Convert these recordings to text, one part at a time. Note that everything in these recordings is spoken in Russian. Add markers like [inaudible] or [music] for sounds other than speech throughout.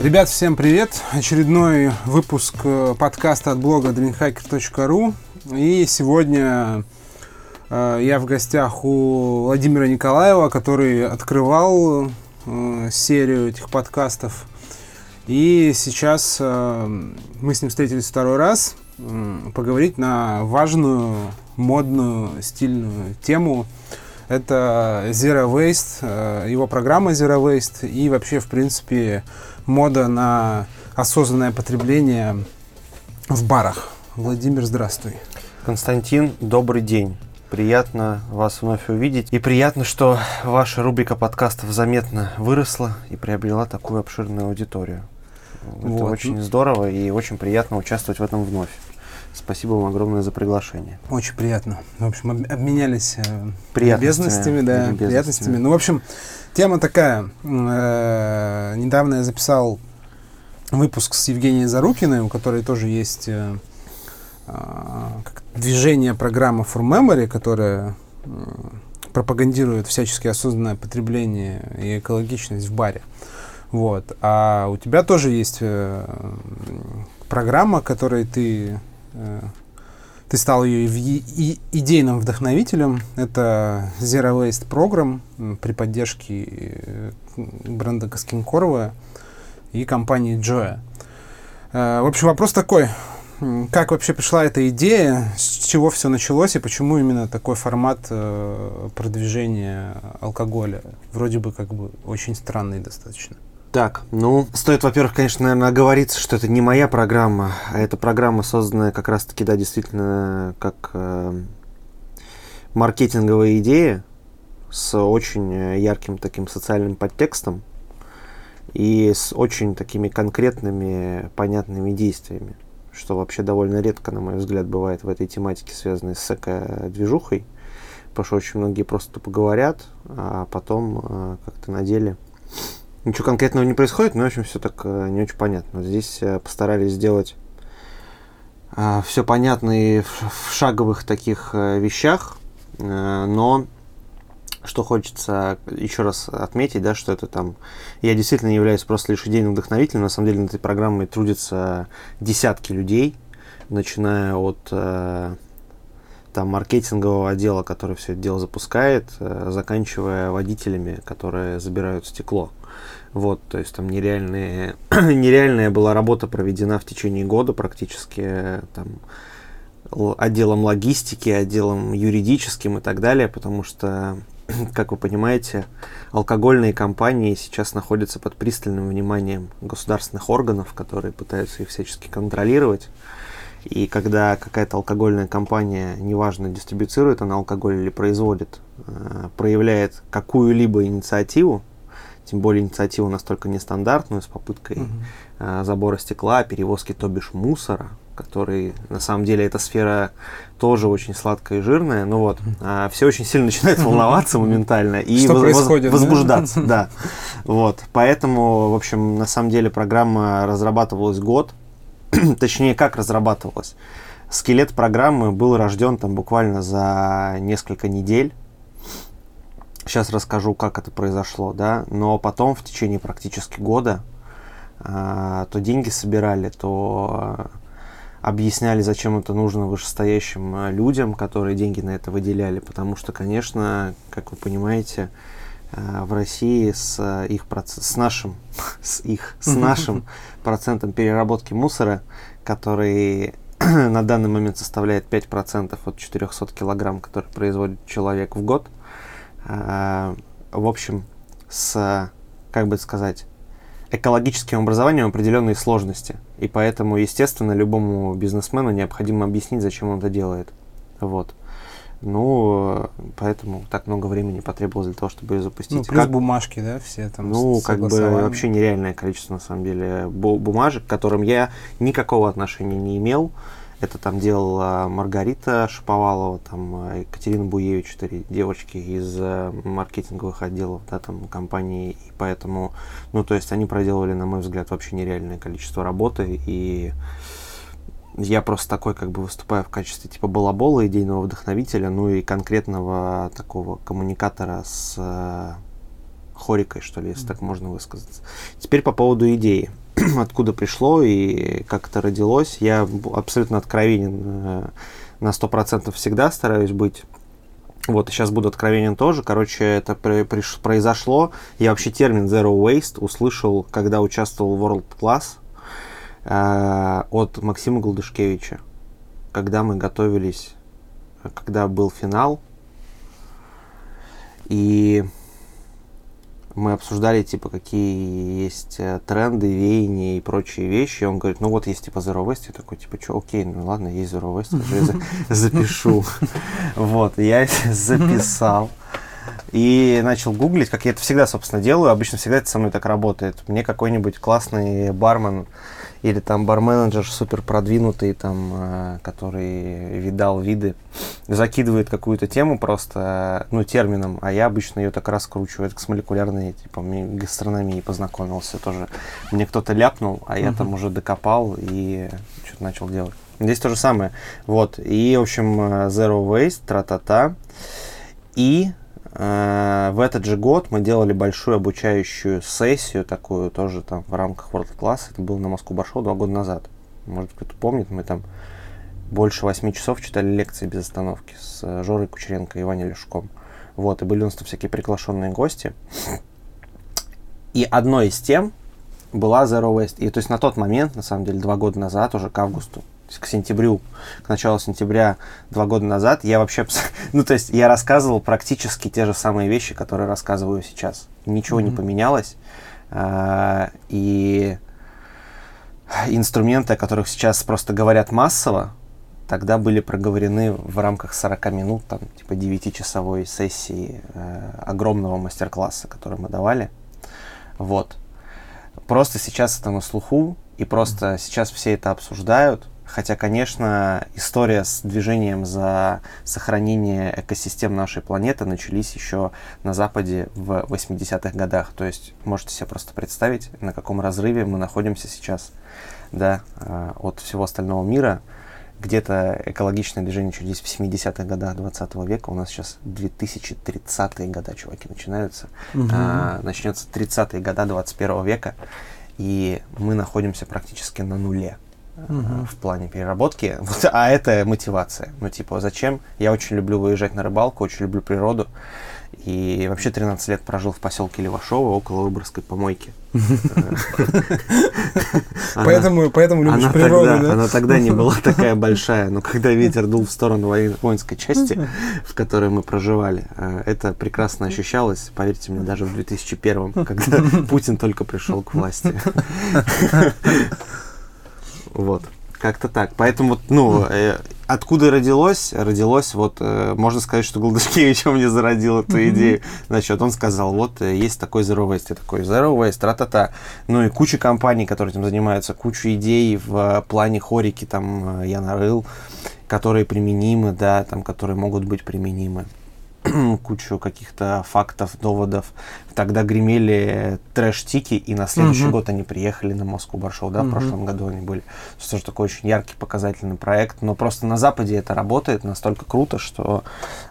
Ребят, всем привет! Очередной выпуск э, подкаста от блога dreamhacker.ru И сегодня э, я в гостях у Владимира Николаева, который открывал э, серию этих подкастов. И сейчас мы с ним встретились второй раз поговорить на важную, модную, стильную тему – это Zero Waste, э, его программа Zero Waste и вообще, в принципе, мода на осознанное потребление в барах. Владимир, здравствуй. Константин, добрый день. Приятно вас вновь увидеть. И приятно, что ваша рубрика подкастов заметно выросла и приобрела такую обширную аудиторию. Это вот. очень здорово и очень приятно участвовать в этом вновь. Спасибо вам огромное за приглашение. Очень приятно. В общем, обменялись э, любезностями, да, приятностями. Ну, в общем, тема такая. Э, недавно я записал выпуск с Евгенией Зарукиной, у которой тоже есть э, э, движение программа For Memory, которая пропагандирует всячески осознанное потребление и экологичность в баре. Вот. А у тебя тоже есть программа, которой ты ты стал ее и идейным вдохновителем. Это Zero Waste Program при поддержке э, бренда Каскинкорова и компании Joya. Э, в общем, вопрос такой. Как вообще пришла эта идея, с чего все началось и почему именно такой формат продвижения алкоголя? Вроде бы как бы очень странный достаточно. Так, ну, стоит, во-первых, конечно, наверное, оговориться, что это не моя программа, а это программа, созданная как раз-таки, да, действительно, как э, маркетинговая идея с очень э, ярким таким социальным подтекстом и с очень такими конкретными, понятными действиями, что вообще довольно редко, на мой взгляд, бывает в этой тематике, связанной с эко-движухой, потому что очень многие просто поговорят, а потом э, как-то на деле Ничего конкретного не происходит, но, в общем, все так э, не очень понятно. Здесь э, постарались сделать э, все понятно и в шаговых таких вещах, но что хочется еще раз отметить, да, что это там, я действительно являюсь просто лишь идейным вдохновителем, на самом деле над этой программой трудятся десятки людей, начиная от там маркетингового отдела, который все это дело запускает, заканчивая водителями, которые забирают стекло. Вот, то есть там нереальные, [clears throat] нереальная была работа проведена в течение года практически там отделом логистики, отделом юридическим и так далее, потому что, [clears throat] как вы понимаете, алкогольные компании сейчас находятся под пристальным вниманием государственных органов, которые пытаются их всячески контролировать. И когда какая-то алкогольная компания, неважно, дистрибуцирует она алкоголь или производит, э, проявляет какую-либо инициативу, тем более инициативу настолько нестандартную, с попыткой угу. э, забора стекла, перевозки, то бишь, мусора, который, на самом деле, эта сфера тоже очень сладкая и жирная, но вот, э, все очень сильно начинают волноваться моментально и воз, возбуждаться, да? Вот, поэтому, в общем, на самом деле программа разрабатывалась год, [clears throat] точнее, как разрабатывалась. Скелет программы был рожден там буквально за несколько недель, Сейчас расскажу, как это произошло, да. Но потом, в течение практически года, э, то деньги собирали, то объясняли, зачем это нужно вышестоящим а, людям, которые деньги на это выделяли. Потому что, конечно, как вы понимаете, э, в России с их с нашим, [laughs] с их, с нашим процентом переработки мусора, который [clears throat] на данный момент составляет 5% от 400 килограмм, который производит человек в год – в общем, с, как бы сказать, экологическим образованием определенные сложности. И поэтому, естественно, любому бизнесмену необходимо объяснить, зачем он это делает. Вот. Ну, поэтому так много времени потребовалось для того, чтобы ее запустить. Ну, плюс как... бумажки, да, все там Ну, как бы вообще нереальное количество, на самом деле, бумажек, к которым я никакого отношения не имел. Это там делала Маргарита Шаповалова, там э, Екатерина Буевич, четыре девочки из э, маркетинговых отделов, да, там компании, и поэтому, ну, то есть они проделывали, на мой взгляд, вообще нереальное количество работы, и я просто такой, как бы выступаю в качестве типа балабола, идейного вдохновителя, ну и конкретного такого коммуникатора с э, хорикой, что ли, если так можно высказаться. Теперь по поводу идеи. [clears throat] откуда пришло и как это родилось. Я абсолютно откровенен э, на 100% всегда стараюсь быть. Вот, и сейчас буду откровенен тоже. Короче, это при, при, произошло. Я вообще термин Zero Waste услышал, когда участвовал в World Class э, от Максима Голдышкевича. Когда мы готовились, когда был финал. И мы обсуждали, типа, какие есть э, тренды, веяния и прочие вещи. И он говорит, ну вот есть, типа, Zero Waste. Я такой, типа, что, окей, ну ладно, есть Zero Waste, я [laughs] запишу. Вот, я [laughs] записал. И начал гуглить, как я это всегда, собственно, делаю. Обычно всегда это со мной так работает. Мне какой-нибудь классный бармен или там барменеджер супер продвинутый, там, э, который видал виды, закидывает какую-то тему просто, ну, термином, а я обычно ее так раскручиваю. Это с молекулярной, типа, гастрономией познакомился тоже. Мне кто-то ляпнул, а я uh-huh. там уже докопал и что-то начал делать. Здесь то же самое. Вот. И, в общем, э, Zero Waste, тра-та-та. И Э, в этот же год мы делали большую обучающую сессию, такую тоже там в рамках World Class. Это было на Москву Баршоу два года назад. Может кто-то помнит, мы там больше восьми часов читали лекции без остановки с э, Жорой Кучеренко и Ваней Лешком. Вот, и были у нас там всякие приглашенные гости. И одной из тем была Zero Waste. И то есть на тот момент, на самом деле, два года назад, уже к августу, к сентябрю, к началу сентября два года назад, я вообще, [laughs] ну то есть я рассказывал практически те же самые вещи, которые рассказываю сейчас. Ничего mm-hmm. не поменялось. А, и инструменты, о которых сейчас просто говорят массово, тогда были проговорены в рамках 40 минут, там, типа 9-часовой сессии э, огромного мастер-класса, который мы давали. Вот. Просто сейчас это на слуху, и просто сейчас все это обсуждают, Хотя, конечно, история с движением за сохранение экосистем нашей планеты начались еще на Западе в 80-х годах. То есть можете себе просто представить, на каком разрыве мы находимся сейчас да, э, от всего остального мира. Где-то экологичное движение начались в 70-х годах 20 века. У нас сейчас 2030-е года, чуваки, начинаются. Угу. А, начнется 30-е года 21 века. И мы находимся практически на нуле угу. в плане переработки. [laughs] Вот, а это мотивация. Ну, типа, зачем? Я очень люблю выезжать на рыбалку, очень люблю природу. И вообще 13 лет прожил в поселке Левашово около Выборгской помойки. [laughs] Поэтому, поэтому любишь природу, да? Она тогда не была [laughs] такая большая, но когда ветер дул в сторону воинской части, в которой мы проживали, э, это прекрасно ощущалось, поверьте мне, даже в 2001, когда Путин только пришел к власти. Вот. Как-то так. Поэтому, ну, э, откуда родилось? Родилось, вот, э, можно сказать, что Голдышкевич мне зародил эту идею. Значит, он сказал, вот, э, есть такой Zero Waste, я такой, Zero Waste, тра-та-та. Ну, и куча компаний, которые этим занимаются, куча идей в плане хорики, там, э, я нарыл, которые применимы, да, там, которые могут быть применимы. [clears throat] кучу каких-то фактов, доводов. Тогда гремели трэш-тики, и на следующий uh-huh. год они приехали на Москву Баршоу, да, uh-huh. в прошлом году они были. Это тоже такой очень яркий, показательный проект. Но просто на Западе это работает настолько круто, что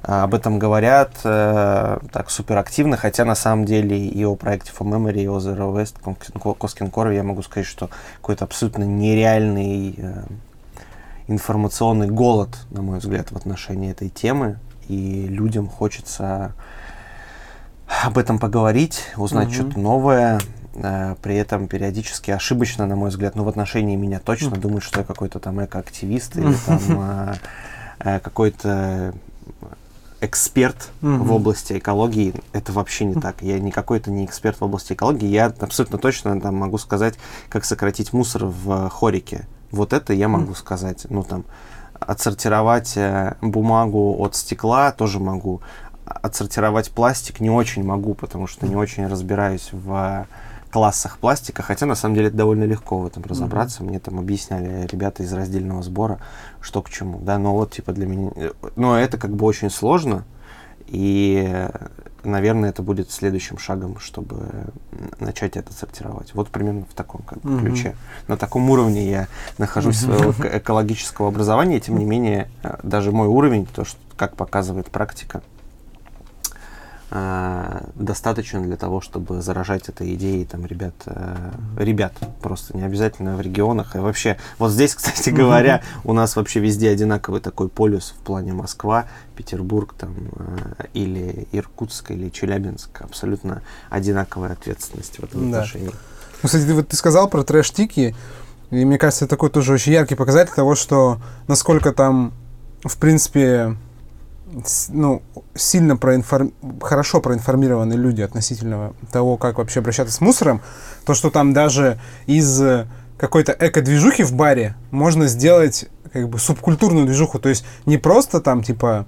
а, об этом говорят а, так супер активно, хотя на самом деле и о проекте For Memory, и о Zero West, Коскин Core я могу сказать, что какой-то абсолютно нереальный а, информационный голод, на мой взгляд, в отношении этой темы и людям хочется об этом поговорить, узнать mm-hmm. что-то новое. Э, при этом периодически ошибочно, на мой взгляд, ну, в отношении меня точно mm-hmm. думают, что я какой-то там экоактивист или там э, э, какой-то эксперт mm-hmm. в области экологии. Это вообще не так. Я не какой-то не эксперт в области экологии. Я абсолютно точно там могу сказать, как сократить мусор в хорике. Вот это я могу mm-hmm. сказать. Ну, там, отсортировать э, бумагу от стекла тоже могу. Отсортировать пластик не очень могу, потому что не очень разбираюсь в классах пластика, хотя на самом деле это довольно легко в этом разобраться. Mm-hmm. Мне там объясняли ребята из раздельного сбора, что к чему. Да, но вот типа для меня... Но это как бы очень сложно, и наверное, это будет следующим шагом, чтобы начать это сортировать. Вот примерно в таком как бы, ключе. На таком уровне я нахожусь своего экологического образования, тем не менее, э, даже мой уровень, то, что, как показывает практика, э, достаточен для того, чтобы заражать этой идеей там ребят, э, ребят просто не обязательно в регионах. И вообще, вот здесь, [laughs] кстати говоря, у нас вообще везде одинаковый такой полюс в плане Москва, Петербург там э, или Иркутск или Челябинск. Абсолютно одинаковая ответственность в этом да. отношении. Ну, кстати, ты, вот ты сказал про трэш-тики, и мне кажется, это такой тоже очень яркий показатель того, что насколько там, в принципе, ну, сильно проинформ... хорошо проинформированы люди относительно того, как вообще обращаться с мусором, то, что там даже из какой-то эко-движухи в баре можно сделать как бы субкультурную движуху, то есть не просто там типа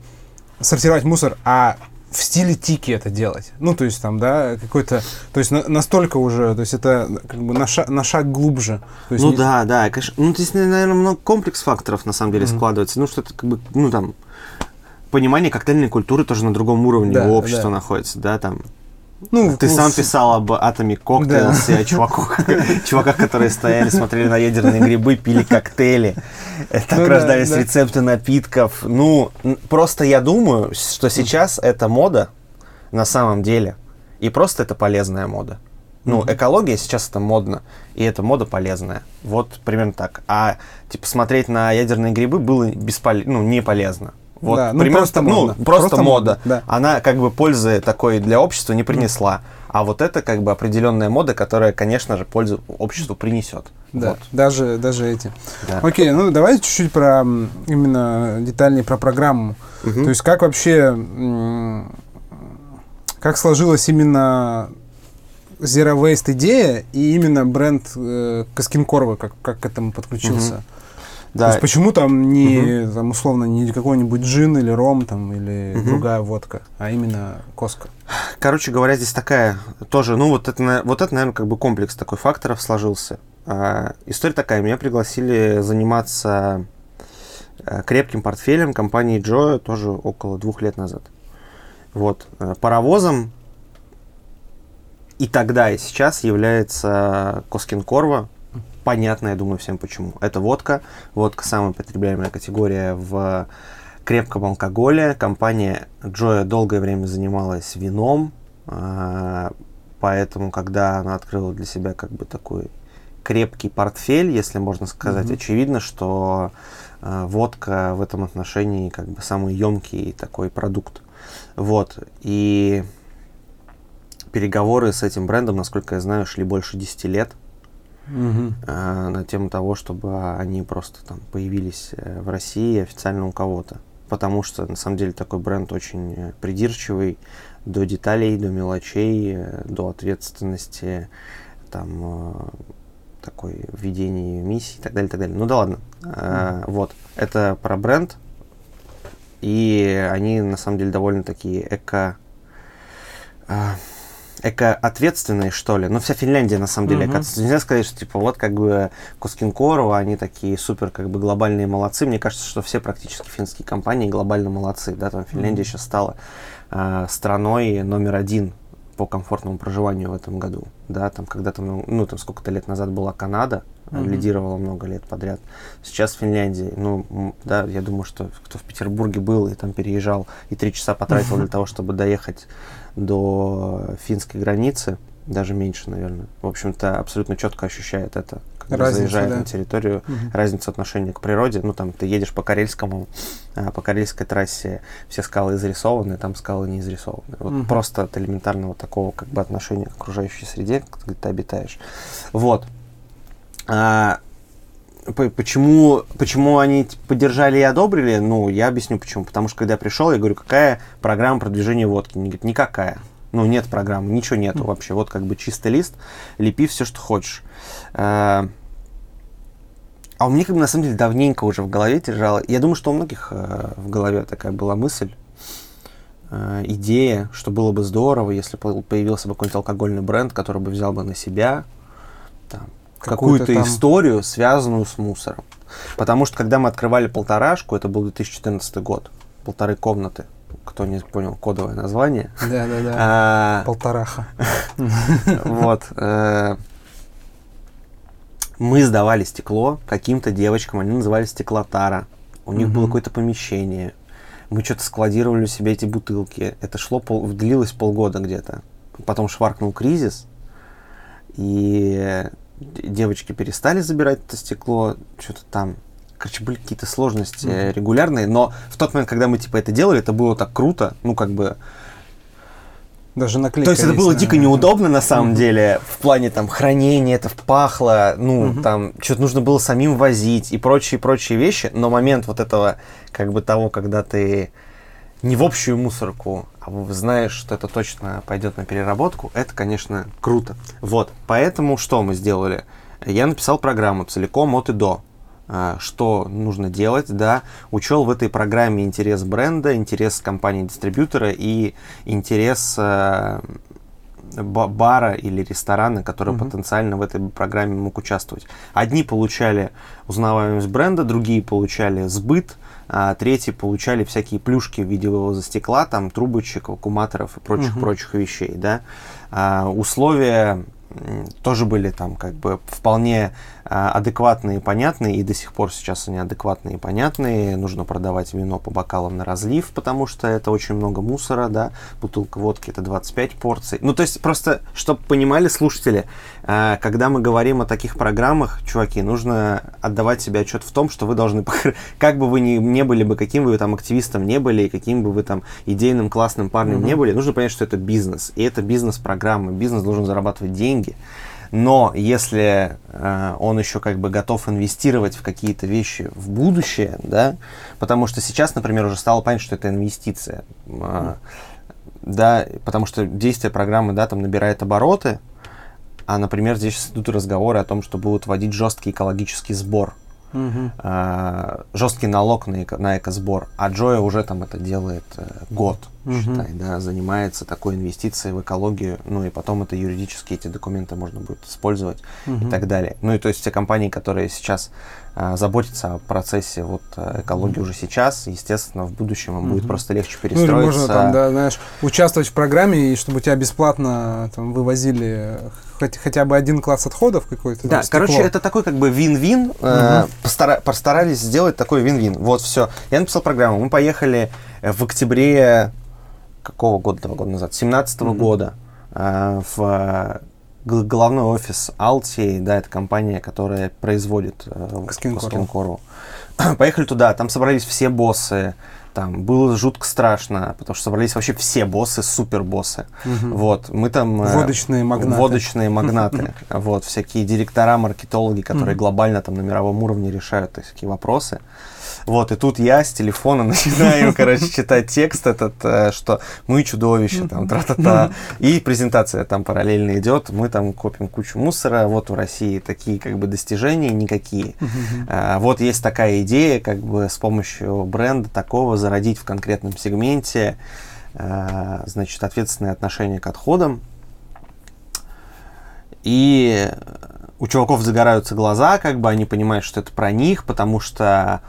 сортировать мусор, а в стиле тики это делать. Ну, то есть там, да, какой-то, то есть на, настолько уже, то есть это как бы на шаг, на шаг глубже. То есть ну не... да, да, конечно. Ну, здесь, наверное, много комплекс факторов на самом деле mm-hmm. складывается. Ну, что это как бы, ну, там, понимание коктейльной культуры тоже на другом уровне да, общества да. находится, да, там. Ну, ты ну, сам писал об атоме коктейля, да. о чуваках, чуваках, которые стояли, смотрели на ядерные грибы, пили коктейли, так ну, рождались да, да. рецепты напитков. Ну, просто я думаю, что сейчас это мода на самом деле, и просто это полезная мода. Ну, mm-hmm. экология сейчас это модно, и эта мода полезная. Вот примерно так. А типа смотреть на ядерные грибы было бесполезно, ну, не полезно. Вот да, ну, примерно, просто, ну, просто, просто мода. Да. Она как бы пользы такой для общества не принесла. Mm. А вот это как бы определенная мода, которая, конечно же, пользу обществу принесет. Да, вот. даже, даже эти. Да. Окей, ну давайте чуть-чуть про именно детальнее про программу. Угу. То есть как вообще, как сложилась именно Zero Waste идея и именно бренд э, Каскинкорова, как, как к этому подключился? Угу. Да. То есть почему там не угу. там условно не какой-нибудь джин или ром там или угу. другая водка, а именно коска? Короче говоря, здесь такая тоже, ну вот это, вот это, наверное, как бы комплекс такой факторов сложился. А, история такая, меня пригласили заниматься а, крепким портфелем компании Джо тоже около двух лет назад. Вот а, паровозом и тогда и сейчас является Коскин Корва, понятно, я думаю, всем почему. Это водка. Водка самая потребляемая категория в крепком алкоголе. Компания Джоя долгое время занималась вином, а, поэтому, когда она открыла для себя как бы такой крепкий портфель, если можно сказать, mm-hmm. очевидно, что э, водка в этом отношении как бы самый емкий такой продукт. Вот. И переговоры с этим брендом, насколько я знаю, шли больше 10 лет угу. э, на тему того, чтобы они просто там появились э, в России официально у кого-то. Потому что на самом деле такой бренд очень э, придирчивый до деталей, до мелочей, э, до ответственности, там такой введение миссии и так далее, и так далее. Ну да ладно. Mm. вот. Это про бренд. И они на самом деле довольно такие эко эко-ответственные, что ли. Ну, вся Финляндия, на самом деле, uh-huh. Нельзя сказать, что, типа, вот, как бы, Кускинкорова, они такие супер, как бы, глобальные молодцы. Мне кажется, что все практически финские компании глобально молодцы, да, там Финляндия uh-huh. сейчас стала э, страной номер один по комфортному проживанию в этом году, да, там когда-то, ну, ну там сколько-то лет назад была Канада, mm-hmm. лидировала много лет подряд. Сейчас Финляндия, ну, да, я думаю, что кто в Петербурге был и там переезжал и три часа потратил для [laughs] того, чтобы доехать до финской границы, даже меньше, наверное. В общем-то, абсолютно четко ощущает это, когда Разница, заезжает да. на территорию, угу. разницу отношения к природе. Ну, там, ты едешь по Карельскому, а, по Карельской трассе, все скалы изрисованы, там скалы не изрисованы. Вот угу. просто от элементарного такого, как бы, отношения к окружающей среде, где ты обитаешь. Вот. А, почему, почему они поддержали и одобрили? Ну, я объясню почему. Потому что когда я пришел, я говорю, какая программа продвижения водки? Они говорят, никакая. Ну, нет программы, ничего нету mm. вообще. Вот как бы чистый лист, лепи все, что хочешь. А, а у меня как бы на самом деле давненько уже в голове держала. Я думаю, что у многих э, в голове такая была мысль, э, идея, что было бы здорово, если появился бы какой-нибудь алкогольный бренд, который бы взял бы на себя там, какую-то там... историю, связанную с мусором. Потому что когда мы открывали полторашку, это был 2014 год, полторы комнаты, кто не понял кодовое название. Да, да, да. А, Полтораха. [laughs] Вот. Э, мы сдавали стекло каким-то девочкам, они назывались стеклотара. У них было какое-то помещение. Мы что-то складировали у себя эти бутылки. Это шло, пол, длилось полгода где-то. Потом шваркнул кризис, и девочки перестали забирать это стекло, что-то там. Короче, были какие-то сложности mm-hmm. регулярные, но в тот момент, когда мы типа это делали, это было так круто, ну как бы даже наклейка. То есть это было дико неудобно на самом mm-hmm. деле в плане там хранения, это пахло, ну mm-hmm. там что-то нужно было самим возить и прочие прочие вещи. Но момент вот этого как бы того, когда ты не в общую мусорку, а знаешь, что это точно пойдет на переработку, это, конечно, круто. Вот, поэтому что мы сделали? Я написал программу целиком от и до. А, что нужно делать, да, учел в этой программе интерес бренда, интерес компании-дистрибьютора и интерес э, бара или ресторана, который угу. потенциально в этой программе мог участвовать. Одни получали узнаваемость бренда, другие получали сбыт, а третьи получали всякие плюшки в виде вывоза стекла, там трубочек, вакууматоров и прочих угу. прочих вещей, да. А, условия тоже были там как бы вполне а, адекватные и понятные, и до сих пор сейчас они адекватные и понятные. Нужно продавать вино по бокалам на разлив, потому что это очень много мусора, да. Бутылка водки это 25 порций. Ну, то есть просто, чтобы понимали слушатели, а, когда мы говорим о таких программах, чуваки, нужно отдавать себе отчет в том, что вы должны, [laughs] как бы вы ни не были бы, каким бы вы там активистом не были, и каким бы вы там идейным классным парнем mm-hmm. не были, нужно понять, что это бизнес. И это бизнес-программа. Бизнес должен зарабатывать деньги. Но если э, он еще как бы готов инвестировать в какие-то вещи в будущее, да, потому что сейчас, например, уже стало понятно, что это инвестиция, э, да, потому что действие программы, да, там набирает обороты, а, например, здесь идут разговоры о том, что будут вводить жесткий экологический сбор, угу. э, жесткий налог на, эко, на экосбор, а Джоя уже там это делает э, год угу. считай, да, занимается такой инвестицией в экологию, ну и потом это юридически эти документы можно будет использовать угу. и так далее. Ну и то есть те компании, которые сейчас а, заботятся о процессе вот э, экологии угу. уже сейчас, естественно, в будущем им угу. будет просто легче перестроиться. Ну, можно там, да, знаешь, участвовать в программе, и чтобы тебя бесплатно там вывозили хоть, хотя бы один класс отходов какой-то. Да, короче, это такой как бы вин-вин. Угу. Э, постара- постарались сделать такой вин-вин. Вот, все. Я написал программу. Мы поехали в октябре какого года, два года назад, 17 -го mm-hmm. года э, в головной офис Alti, да, это компания, которая производит э, Скинкору. [clears throat] Поехали туда, там собрались все боссы, там было жутко страшно, потому что собрались вообще все боссы, супер боссы. Угу. Вот, мы там... Э, водочные магнаты. Водочные магнаты. [laughs] Вот, всякие директора, маркетологи, которые глобально там на мировом уровне решают такие вопросы. Вот, и тут я с телефона [laughs] начинаю, короче, читать текст этот, э, что мы чудовище, там, тра-та-та. И презентация там параллельно идет, мы там копим кучу мусора, вот в России такие как бы достижения никакие. А, вот есть такая идея, как бы с помощью бренда такого зародить в конкретном сегменте, а, значит, ответственное отношение к отходам. И у чуваков загораются глаза, как бы они понимают, что это про них, потому что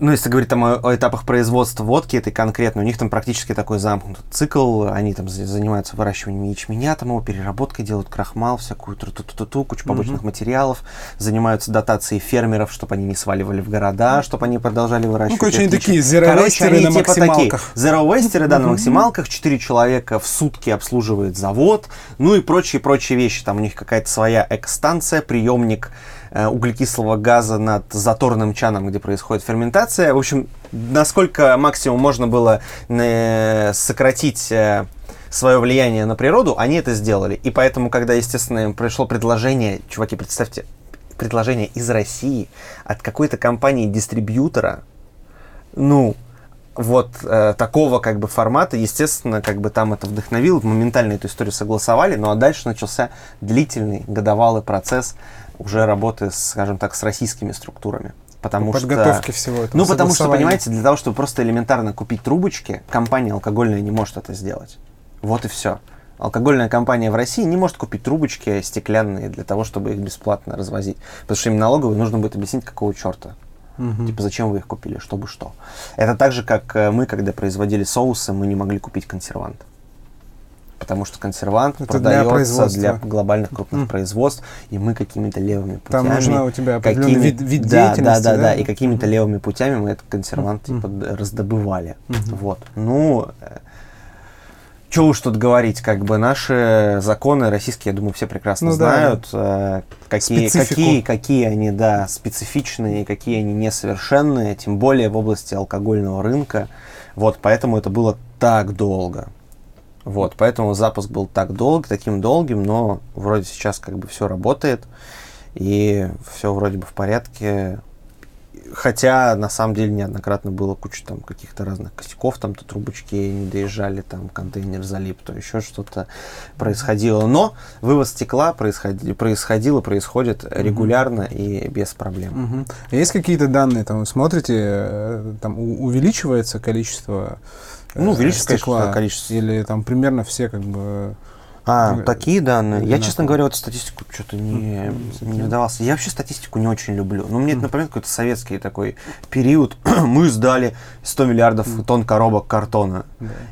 ну, если говорить там о, о этапах производства водки, это конкретно, у них там практически такой замкнутый цикл, они там занимаются выращиванием ячменя, там его переработкой делают крахмал, всякую ту ту ту ту кучу побочных mm-hmm. материалов, занимаются дотацией фермеров, чтобы они не сваливали в города, чтобы они продолжали выращивать. Ну, короче, они такие зеровестеры на типа максималках. Зеровестеры, да, на максималках, четыре человека в сутки обслуживает завод, ну и прочие-прочие вещи, там у них какая-то своя экстанция, приемник углекислого газа над заторным чаном, где происходит ферментация. В общем, насколько максимум можно было э, сократить э, свое влияние на природу, они это сделали. И поэтому, когда, естественно, им пришло предложение, чуваки, представьте, предложение из России от какой-то компании-дистрибьютора, ну, вот э, такого как бы формата, естественно, как бы там это вдохновило, моментально эту историю согласовали, ну а дальше начался длительный годовалый процесс уже работы, скажем так, с российскими структурами. Потому подготовки что, всего этого. Ну, потому что, понимаете, для того, чтобы просто элементарно купить трубочки, компания алкогольная не может это сделать. Вот и все. Алкогольная компания в России не может купить трубочки стеклянные для того, чтобы их бесплатно развозить. Потому что им налоговой нужно будет объяснить, какого черта. Угу. Типа, зачем вы их купили, чтобы что. Это так же, как э, мы, когда производили соусы, мы не могли купить консервант потому что консервант Это продается для, для глобальных крупных mm. производств, и мы какими-то левыми путями... Там нужно у тебя какими, вид, вид да, деятельности, да? Да, да, да, и какими-то левыми путями мы этот консервант mm. типа раздобывали. Mm-hmm. Вот. Ну, э, что уж тут говорить, как бы наши законы российские, я думаю, все прекрасно ну, знают, да. Э, какие, какие, какие они, да, специфичные, какие они несовершенные, тем более в области алкогольного рынка. Вот, поэтому это было так долго. Вот, поэтому запуск был так долг, таким долгим, но вроде сейчас как бы все работает, и все вроде бы в порядке. Хотя, на самом деле, неоднократно было куча там каких-то разных косяков, там то трубочки не доезжали, там контейнер залип, то еще что-то происходило. Но вывоз стекла происходи, происходило, происходит угу. регулярно и без проблем. Угу. Есть какие-то данные, там вы смотрите, э, там увеличивается количество ну, увеличивается стекла, количество. Или там примерно все как бы а, такие данные. Я, честно говоря, вот статистику что-то не, не вдавался. Я вообще статистику не очень люблю. Ну, мне это напоминает какой-то советский такой период. [clears throat] Мы сдали 100 миллиардов тонн коробок картона.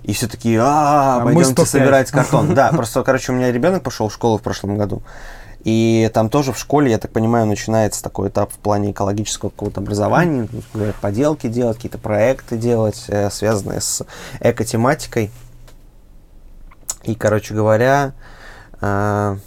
И все такие, а, а пойдемте собирать [laughs] картон. Да, просто, короче, у меня ребенок пошел в школу в прошлом году. И там тоже в школе, я так понимаю, начинается такой этап в плане экологического какого-то образования, говорят, поделки делать, какие-то проекты делать, э, связанные с экотематикой. И, короче говоря, э,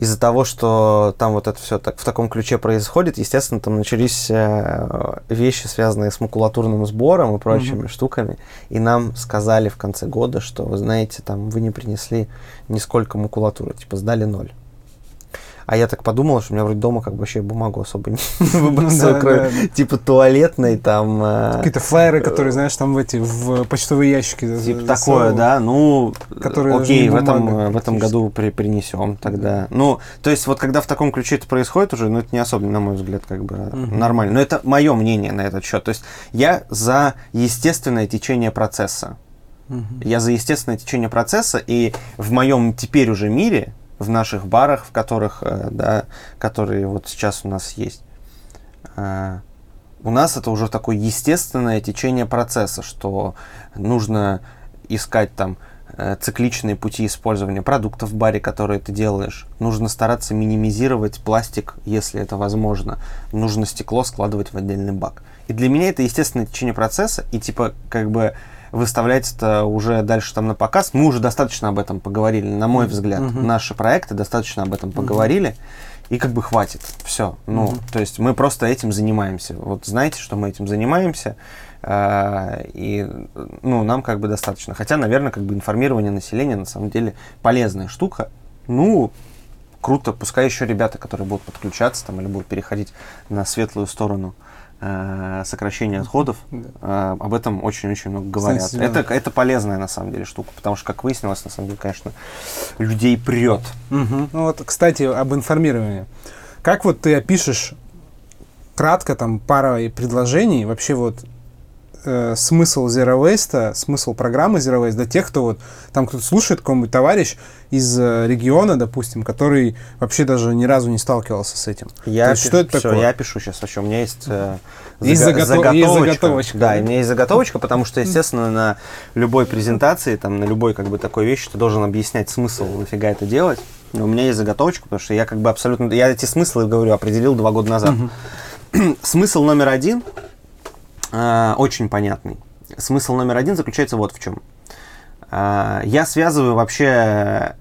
из-за того, что там вот это все так, в таком ключе происходит, естественно, там начались э, вещи, связанные с макулатурным сбором и прочими mm-hmm. штуками. И нам сказали в конце года, что, вы знаете, там вы не принесли нисколько макулатуры, типа сдали ноль. А я так подумал, что у меня вроде дома как бы вообще бумагу особо не [laughs] выбросил, кроме типа туалетной там. Э, Какие-то флайеры, которые, знаешь, там в эти в почтовые ящики. Типа такое, да. Ну, окей, в этом в этом году принесем тогда. Ну, то есть вот когда в таком ключе это происходит уже, ну это не особо, на мой взгляд, как бы нормально. Но это мое мнение на этот счет. То есть я за естественное течение процесса. Я за естественное течение процесса, и в моем теперь уже мире в наших барах, в которых, э, да, которые вот сейчас у нас есть. Э, у нас это уже такое естественное течение процесса, что нужно искать там э, цикличные пути использования продуктов в баре, которые ты делаешь. Нужно стараться минимизировать пластик, если это возможно. Нужно стекло складывать в отдельный бак. И для меня это естественное течение процесса, и типа как бы выставлять это уже дальше там на показ. Мы уже достаточно об этом поговорили, на мой взгляд. Mm-hmm. Наши проекты достаточно об этом поговорили. И как бы хватит. Все. Ну, mm-hmm. то есть мы просто этим занимаемся. Вот знаете, что мы этим занимаемся. Э, и ну, нам как бы достаточно. Хотя, наверное, как бы информирование населения на самом деле полезная штука. Ну, круто, пускай еще ребята, которые будут подключаться там или будут переходить на светлую сторону э, сокращения отходов, да. э, об этом очень-очень много говорят. Это, это полезная на самом деле штука, потому что, как выяснилось, на самом деле, конечно, людей прет. Угу. Ну вот, кстати, об информировании. Как вот ты опишешь кратко там пара предложений вообще вот э, смысл Zero Waste, смысл программы Zero Waste для тех, кто вот там кто-то слушает, какой-нибудь товарищ из э, региона, допустим, который вообще даже ни разу не сталкивался с этим. Я есть, пи- что это все, такое? я пишу сейчас вообще. У меня есть, э, есть, зага- заготов... есть заготовочка. Да, у меня есть заготовочка, потому что, естественно, на любой презентации, там, на любой как бы такой вещи ты должен объяснять смысл, нафига это делать. У меня есть заготовочка, потому что я как бы абсолютно... Я эти смыслы, говорю, определил два года назад. Смысл номер один э, очень понятный. Смысл номер один заключается вот в чем. Э, я связываю вообще...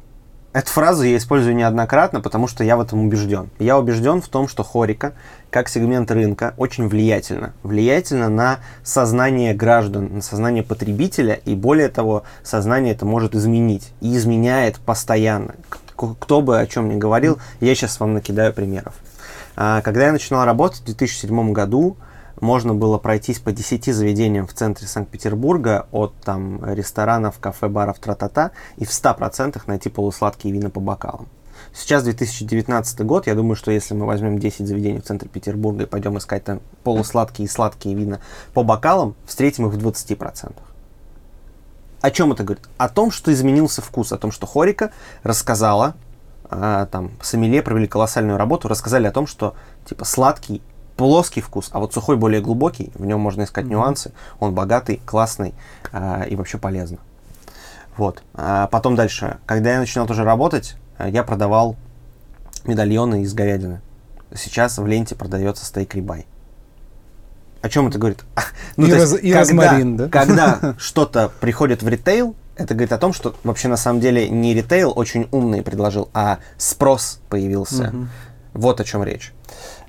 Эту фразу я использую неоднократно, потому что я в этом убежден. Я убежден в том, что хорика, как сегмент рынка, очень влиятельно. Влиятельно на сознание граждан, на сознание потребителя, и более того, сознание это может изменить. И изменяет постоянно. Кто бы о чем ни говорил, я сейчас вам накидаю примеров. А, когда я начинал работать в 2007 году, можно было пройтись по 10 заведениям в центре Санкт-Петербурга, от там ресторанов, кафе, баров, тра-та-та, и в 100% найти полусладкие вина по бокалам. Сейчас 2019 год, я думаю, что если мы возьмем 10 заведений в центре Петербурга и пойдем искать там полусладкие и сладкие вина по бокалам, встретим их в 20%. О чем это говорит? О том, что изменился вкус, о том, что Хорика рассказала, а, там, сомелье провели колоссальную работу, рассказали о том, что, типа, сладкий плоский вкус, а вот сухой более глубокий, в нем можно искать mm-hmm. нюансы, он богатый, классный э, и вообще полезно. Вот. А потом дальше. Когда я начинал тоже работать, я продавал медальоны из говядины. Сейчас в ленте продается стейк рибай. О чем это говорит? [laughs] ну, и, раз, есть, и когда, розмарин, да? Когда [laughs] что-то приходит в ритейл, это говорит о том, что вообще на самом деле не ритейл очень умный предложил, а спрос появился. Угу. Вот о чем речь.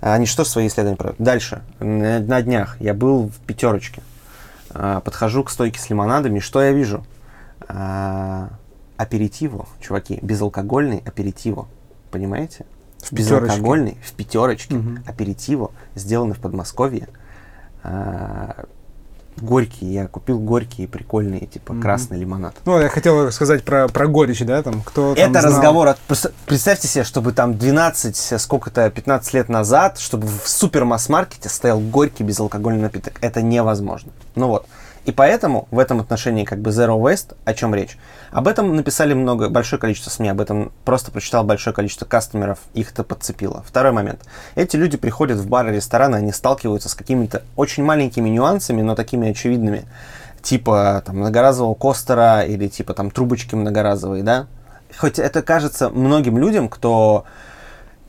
Они что свои исследования проводят? Дальше. На, днях я был в пятерочке. А, подхожу к стойке с лимонадами. Что я вижу? А, аперитиво, чуваки. Безалкогольный аперитиво. Понимаете? В Безалкогольный, в пятерочке, угу. аперитиво, сделанный в Подмосковье. Горький, я купил горькие, прикольные, типа mm-hmm. красный лимонад. Ну, я хотел сказать про, про горечь, да, там, кто Это там разговор, от, представьте себе, чтобы там 12, сколько-то, 15 лет назад, чтобы в супер маркете стоял горький безалкогольный напиток. Это невозможно. Ну вот. И поэтому в этом отношении как бы Zero Waste, о чем речь? Об этом написали много, большое количество СМИ, об этом просто прочитал большое количество кастомеров, их это подцепило. Второй момент. Эти люди приходят в бары, рестораны, они сталкиваются с какими-то очень маленькими нюансами, но такими очевидными, типа там многоразового костера или типа там трубочки многоразовые, да? Хоть это кажется многим людям, кто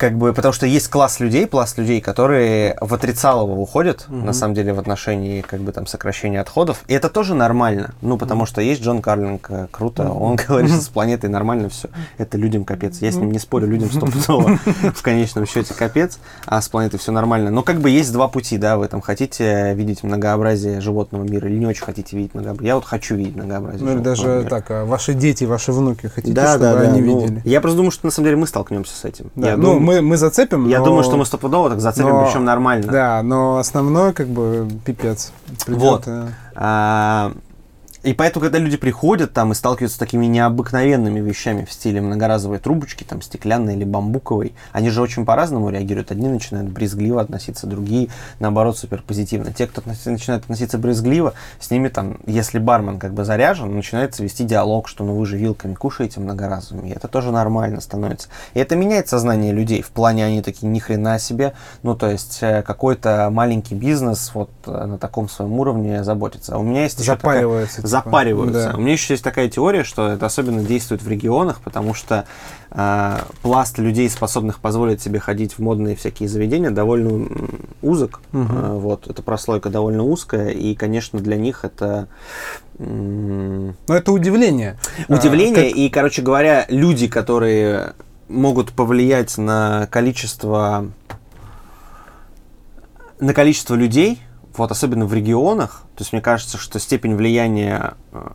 как бы, потому что есть класс людей, пласт людей, которые в отрицалово уходят, угу. на самом деле, в отношении, как бы, там, сокращения отходов. И это тоже нормально. Ну, потому что есть Джон Карлинг, э, круто, он [laughs] говорит, что с планетой нормально все. Это людям капец. Я с ним не спорю, людям стопудово [laughs] в конечном счете капец, а с планетой все нормально. Но как бы есть два пути, да, в этом. Хотите видеть многообразие животного мира или не очень хотите видеть многообразие? Я вот хочу видеть многообразие Ну, или даже так, а ваши дети, ваши внуки хотите, да, чтобы да, да, они ну, видели? Я просто думаю, что на самом деле мы столкнемся с этим. Да, ну, мы мы, мы зацепим. Я но... думаю, что мы стопудово так зацепим, но... причем нормально. Да, но основной, как бы, пипец. Придет, вот. А, и поэтому, когда люди приходят там и сталкиваются с такими необыкновенными вещами в стиле многоразовой трубочки, там стеклянной или бамбуковой, они же очень по-разному реагируют. Одни начинают брезгливо относиться, другие, наоборот, супер позитивно. Те, кто начинает относиться брезгливо, с ними там, если бармен как бы заряжен, начинается вести диалог, что ну вы же вилками кушаете многоразовыми. И это тоже нормально становится. И это меняет сознание людей. В плане они такие ни хрена себе. Ну, то есть э, какой-то маленький бизнес вот э, на таком своем уровне заботится. А у меня есть еще такая запариваются. Да. У меня еще есть такая теория, что это особенно действует в регионах, потому что э, пласт людей, способных позволить себе ходить в модные всякие заведения, довольно узок. Угу. Э, вот, эта прослойка довольно узкая, и, конечно, для них это... Но это удивление. Удивление, а, как... и, короче говоря, люди, которые могут повлиять на количество на количество людей, вот особенно в регионах, то есть мне кажется, что степень влияния э,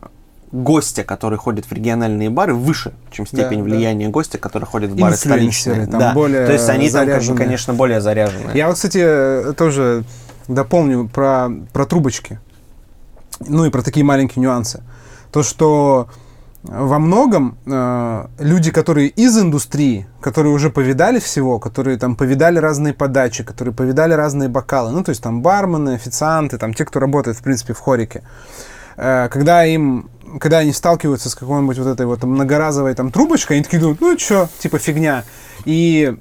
гостя, который ходит в региональные бары, выше, чем степень да, влияния да. гостя, который ходит в бары столичные. Там да. более То есть они заряженные. там, конечно, более заряженные. Я вот, кстати, тоже дополню про, про трубочки. Ну и про такие маленькие нюансы. То, что во многом э, люди, которые из индустрии, которые уже повидали всего, которые там повидали разные подачи, которые повидали разные бокалы, ну, то есть там бармены, официанты, там те, кто работает, в принципе, в хорике, э, когда им, когда они сталкиваются с какой-нибудь вот этой вот многоразовой там трубочкой, они такие думают, ну, что, типа фигня. И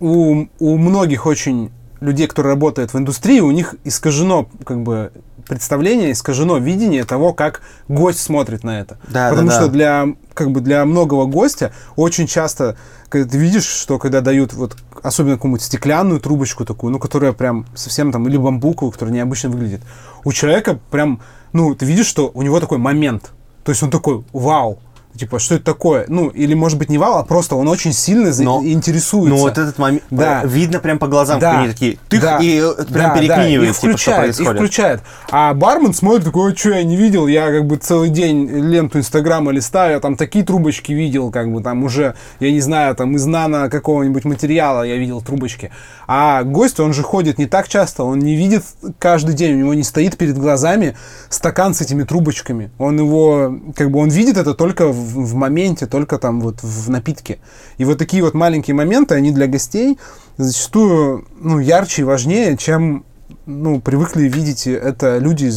у, у многих очень людей, которые работают в индустрии, у них искажено как бы представление, искажено видение того, как гость смотрит на это. Да, Потому да, что да. для как бы для многого гостя очень часто, когда ты видишь, что когда дают вот особенно какую-нибудь стеклянную трубочку такую, ну, которая прям совсем там, или бамбуковую, которая необычно выглядит, у человека прям, ну, ты видишь, что у него такой момент. То есть он такой, вау, Типа, что это такое? Ну, или, может быть, не вал, а просто он очень сильно Но, интересуется. Ну, вот этот момент, да. видно прям по глазам, да. они такие, тых, да. и э, прям да, переклинивает, да. типа, что. Их включает. А бармен смотрит, такой, что я не видел, я как бы целый день ленту Инстаграма листаю, я там такие трубочки видел, как бы там уже, я не знаю, там из нано какого-нибудь материала я видел трубочки. А гость, он же ходит не так часто, он не видит каждый день, у него не стоит перед глазами стакан с этими трубочками. Он его, как бы он видит это только в в, моменте, только там вот в напитке. И вот такие вот маленькие моменты, они для гостей зачастую ну, ярче и важнее, чем ну, привыкли видеть это люди,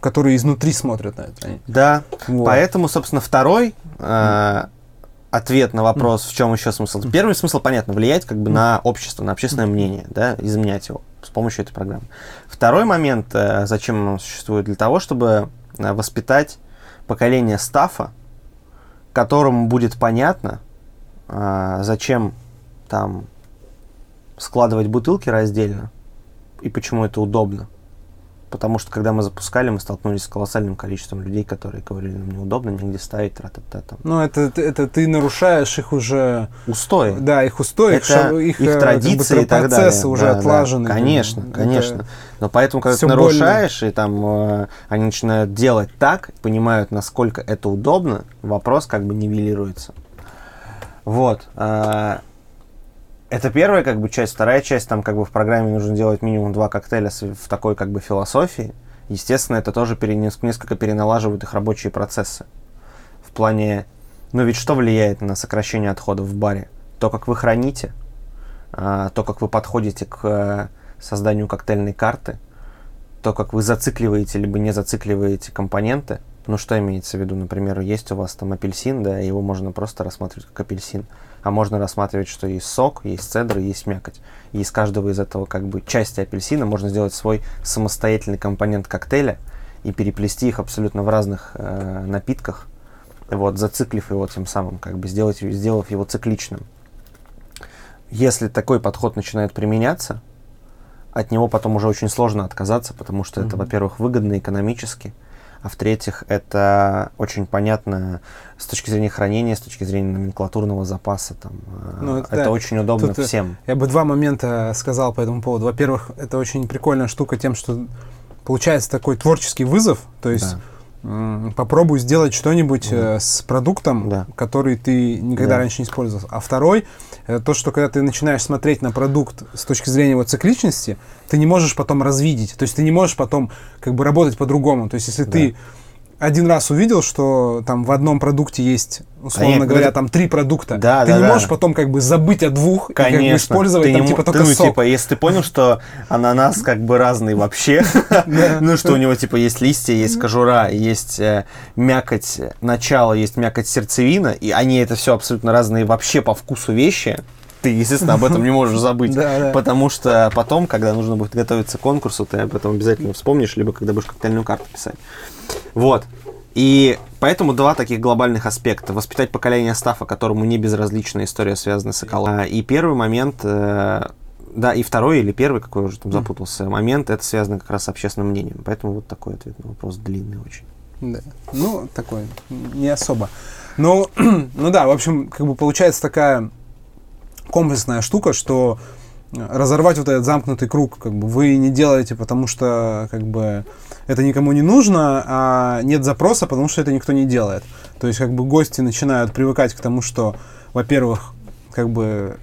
которые изнутри смотрят на это. Да, вот. поэтому, собственно, второй э, ответ на вопрос, в чем еще смысл. Первый смысл, понятно, влиять как бы на общество, на общественное мнение, да, изменять его с помощью этой программы. Второй момент, э, зачем он существует, для того, чтобы э, воспитать поколение стафа, которому будет понятно, а, зачем там складывать бутылки раздельно и почему это удобно. Потому что когда мы запускали, мы столкнулись с колоссальным количеством людей, которые говорили, нам неудобно нигде ставить тра та там. Ну, это, это ты нарушаешь их уже... Устои. Да, их устои, это их, их традиции как бы, и так далее. уже да, отлажены. Да. Конечно, конечно. Это Но поэтому, когда ты нарушаешь, больно. и там э, они начинают делать так, понимают, насколько это удобно, вопрос как бы нивелируется. Вот. Э, это первая как бы часть. Вторая часть, там как бы в программе нужно делать минимум два коктейля в такой как бы философии. Естественно, это тоже пере, несколько переналаживает их рабочие процессы. В плане, ну ведь что влияет на сокращение отходов в баре? То, как вы храните, а, то, как вы подходите к э, созданию коктейльной карты, то, как вы зацикливаете либо не зацикливаете компоненты. Ну, что имеется в виду? Например, есть у вас там апельсин, да, его можно просто рассматривать как апельсин а можно рассматривать, что есть сок, есть цедр, есть мякоть. И из каждого из этого как бы части апельсина можно сделать свой самостоятельный компонент коктейля и переплести их абсолютно в разных э, напитках, вот, зациклив его тем самым, как бы сделать, сделав его цикличным. Если такой подход начинает применяться, от него потом уже очень сложно отказаться, потому что mm-hmm. это, во-первых, выгодно экономически, а в-третьих, это очень понятно с точки зрения хранения, с точки зрения номенклатурного запаса. Там, э, ну, это, это да. очень удобно Тут всем. Я бы два момента сказал по этому поводу. Во-первых, это очень прикольная штука тем, что получается такой творческий вызов, то есть да. Попробуй сделать что-нибудь да. Э, с продуктом, да. который ты никогда да. раньше не использовал. А второй, то, что когда ты начинаешь смотреть на продукт с точки зрения его цикличности, ты не можешь потом развидеть. То есть ты не можешь потом как бы работать по-другому. То есть если да. ты один раз увидел, что там в одном продукте есть, условно Конечно, говоря, там три продукта, да, ты да, не да. можешь потом как бы забыть о двух Конечно. и как бы использовать ты там, не, типа только ну, сок. Типа, если ты понял, что ананас как бы разный вообще, [laughs] ну что у него типа есть листья, есть кожура, есть э, мякоть начала, есть мякоть сердцевина, и они это все абсолютно разные вообще по вкусу вещи, ты, естественно, об этом не можешь забыть. [laughs] Потому что потом, когда нужно будет готовиться к конкурсу, ты об этом обязательно вспомнишь, либо когда будешь коктейльную карту писать. Вот. И поэтому два таких глобальных аспекта. Воспитать поколение стафа, которому не безразлична история, связанная с экологией. И первый момент, э, да, и второй или первый, какой уже там запутался, момент, это связано как раз с общественным мнением. Поэтому вот такой ответ на вопрос длинный очень. Да. Ну, такой, не особо. Ну, [clears throat] ну да, в общем, как бы получается такая комплексная штука, что разорвать вот этот замкнутый круг, как бы вы не делаете, потому что как бы это никому не нужно, а нет запроса, потому что это никто не делает. То есть как бы гости начинают привыкать к тому, что, во-первых, как бы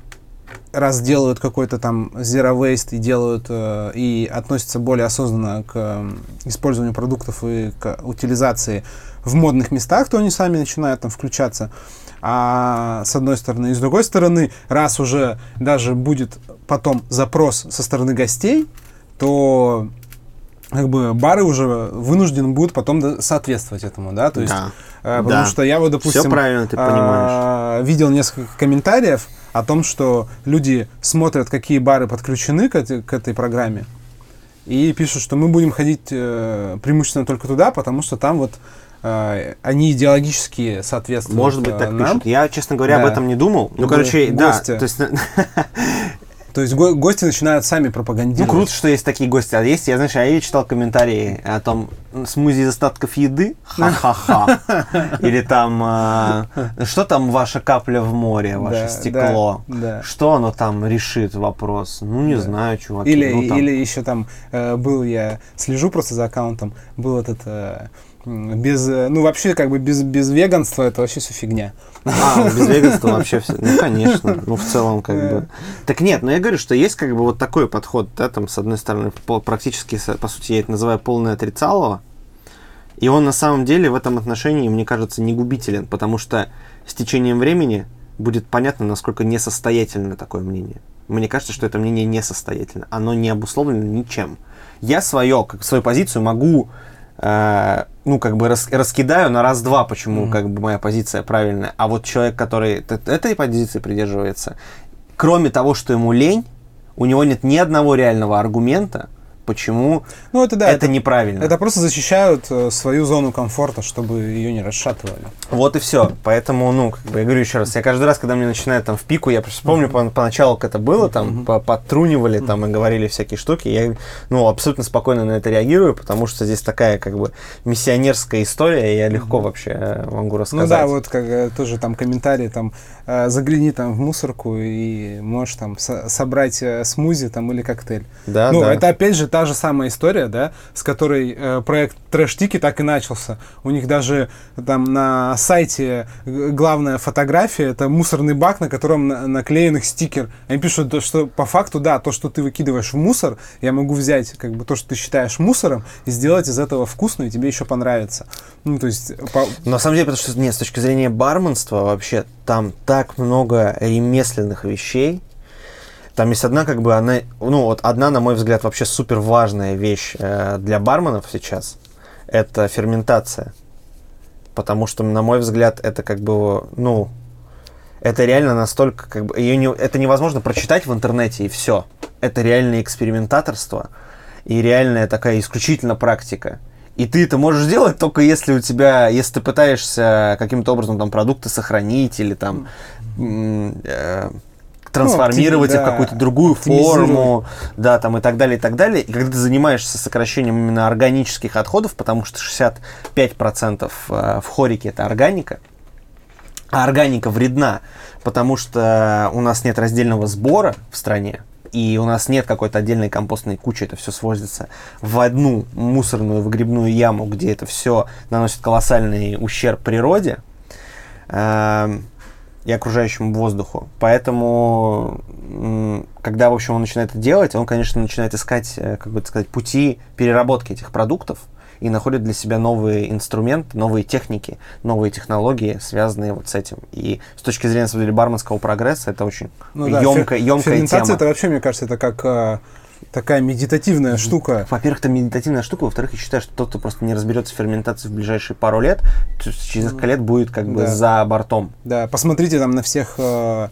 раз делают какой-то там zero waste и делают э, и относятся более осознанно к э, использованию продуктов и к утилизации в модных местах, то они сами начинают там включаться. А с одной стороны, и с другой стороны, раз уже даже будет потом запрос со стороны гостей, то как бы бары уже вынуждены будут потом соответствовать этому, да, то есть, да. э, потому да. что я вот, допустим, Все правильно ты понимаешь. Э, видел несколько комментариев о том, что люди смотрят, какие бары подключены к, этой, к этой программе, и пишут, что мы будем ходить э, преимущественно только туда, потому что там вот они идеологически соответствуют Может быть, так нам. пишут. Я, честно говоря, да. об этом не думал. Ну, короче, гости. да. То есть [laughs] То есть го- гости начинают сами пропагандировать. Ну, круто, что есть такие гости. А есть, я, знаешь, я читал комментарии о том, смузи из остатков еды, ха-ха-ха. [laughs] Или там, э, что там ваша капля в море, ваше да, стекло? Да, да. Что оно там решит вопрос? Ну, не знаю, чувак. Или, ну, там... или еще там э, был, я слежу просто за аккаунтом, был этот... Э, без, э, ну, вообще, как бы без, без веганства это вообще все фигня. А, без веганства вообще все. Ну, конечно. Ну, в целом, как бы. Так нет, но я говорю, что есть как бы вот такой подход, да, там, с одной стороны, практически, по сути, я это называю полное отрицалово. И он на самом деле в этом отношении, мне кажется, не губителен, потому что с течением времени будет понятно, насколько несостоятельно такое мнение. Мне кажется, что это мнение несостоятельно. Оно не обусловлено ничем. Я свое, как свою позицию могу Э, ну, как бы рас, раскидаю на раз-два, почему mm-hmm. как бы моя позиция правильная. А вот человек, который этой позиции придерживается, кроме того, что ему лень, у него нет ни одного реального аргумента, почему ну, это, да, это, это неправильно. Это просто защищают э, свою зону комфорта, чтобы ее не расшатывали. Вот и все. Поэтому, ну, как бы я говорю еще раз, я каждый раз, когда мне начинает там в пику, я просто помню по, поначалу, как это было, там, uh-huh. подтрунивали там и говорили всякие штуки, я, ну, абсолютно спокойно на это реагирую, потому что здесь такая, как бы, миссионерская история, и я легко вообще э, могу рассказать. Ну да, вот как э, тоже там комментарии, там, загляни там в мусорку и можешь там собрать смузи там или коктейль. Да, ну, да. это опять же та же самая история, да, с которой э, проект Трэш Тики так и начался. У них даже там на сайте главная фотография это мусорный бак, на котором на наклеен их стикер. Они пишут, что по факту, да, то, что ты выкидываешь в мусор, я могу взять как бы то, что ты считаешь мусором, и сделать из этого вкусную, и тебе еще понравится. Ну, то есть... По... На самом деле, потому что, нет, с точки зрения барменства, вообще, там так много ремесленных вещей, там есть одна, как бы, она, ну, вот одна, на мой взгляд, вообще супер важная вещь э, для барменов сейчас. Это ферментация. Потому что, на мой взгляд, это как бы, ну, это реально настолько, как бы, ее не, это невозможно прочитать в интернете и все. Это реальное экспериментаторство и реальная такая исключительно практика. И ты это можешь сделать только если у тебя, если ты пытаешься каким-то образом там продукты сохранить или там э, трансформировать ну, их в какую-то другую форму, да, там и так далее, и так далее. И когда ты занимаешься сокращением именно органических отходов, потому что 65% э, в хорике это органика, а органика вредна, потому что у нас нет раздельного сбора в стране, и у нас нет какой-то отдельной компостной кучи, это все сводится в одну мусорную выгребную яму, где это все наносит колоссальный ущерб природе. И окружающему воздуху. Поэтому, когда, в общем, он начинает это делать, он, конечно, начинает искать, э, как бы сказать, пути переработки этих продуктов и находит для себя новые инструменты, новые техники, новые технологии, связанные вот с этим. И с точки зрения, на самом деле, барменского прогресса, это очень ну, да, емкая, емкая Ферментация тема. это вообще, мне кажется, это как а, такая медитативная штука. Во-первых, это медитативная штука, во-вторых, я считаю, что тот, кто просто не разберется в ферментации в ближайшие пару лет, через несколько лет будет как бы да. за бортом. Да, посмотрите там на всех э,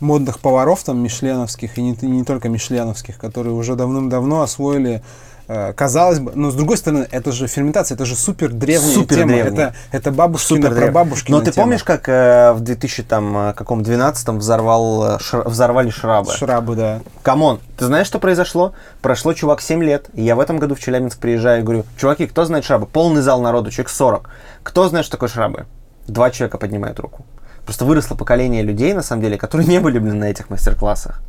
модных поваров там мишленовских и не, не только мишленовских, которые уже давным-давно освоили казалось бы, но с другой стороны, это же ферментация, это же супер древняя супер тема. Древняя. Это, это бабушкина супер прабабушкина Но ты тема. помнишь, как э, в 2000 там э, каком 12 взорвал, э, шр, взорвали шрабы? Шрабы, да. Come on, ты знаешь, что произошло? Прошло, чувак, 7 лет, и я в этом году в Челябинск приезжаю и говорю, чуваки, кто знает шрабы? Полный зал народу, человек 40. Кто знает, что такое шрабы? Два человека поднимают руку. Просто выросло поколение людей, на самом деле, которые [laughs] не были, блин, на этих мастер-классах.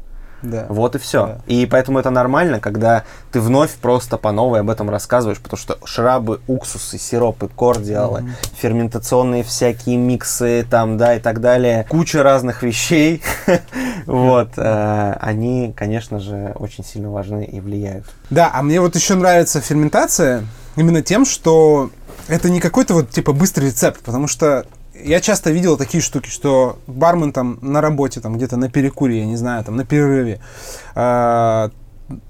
Да. Вот и все. Да. И поэтому это нормально, когда ты вновь просто по новой об этом рассказываешь, потому что шрабы, уксусы, сиропы, кордиалы, mm ферментационные всякие миксы там, да, и так далее, куча разных вещей, [laughs] вот, э, они, конечно же, очень сильно важны и влияют. Да, а мне вот еще нравится ферментация именно тем, что это не какой-то вот типа быстрый рецепт, потому что я часто видел такие штуки, что бармен там на работе, там где-то на перекуре, я не знаю, там на перерыве, э,